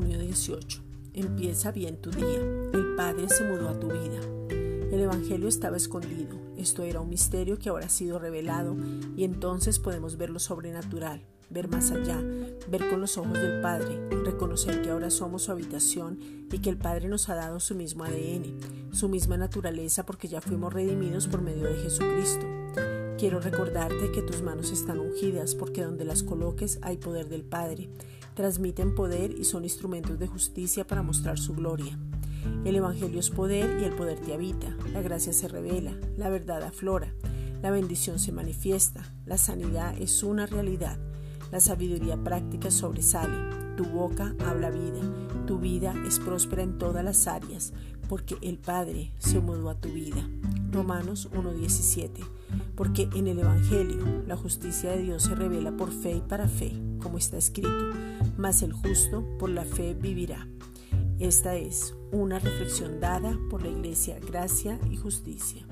18. Empieza bien tu día. El Padre se mudó a tu vida. El Evangelio estaba escondido. Esto era un misterio que ahora ha sido revelado y entonces podemos ver lo sobrenatural, ver más allá, ver con los ojos del Padre, reconocer que ahora somos su habitación y que el Padre nos ha dado su mismo ADN, su misma naturaleza porque ya fuimos redimidos por medio de Jesucristo. Quiero recordarte que tus manos están ungidas porque donde las coloques hay poder del Padre. Transmiten poder y son instrumentos de justicia para mostrar su gloria. El Evangelio es poder y el poder te habita. La gracia se revela, la verdad aflora, la bendición se manifiesta, la sanidad es una realidad, la sabiduría práctica sobresale, tu boca habla vida, tu vida es próspera en todas las áreas, porque el Padre se mudó a tu vida. Romanos 1.17 porque en el Evangelio la justicia de Dios se revela por fe y para fe, como está escrito, mas el justo por la fe vivirá. Esta es una reflexión dada por la Iglesia Gracia y Justicia.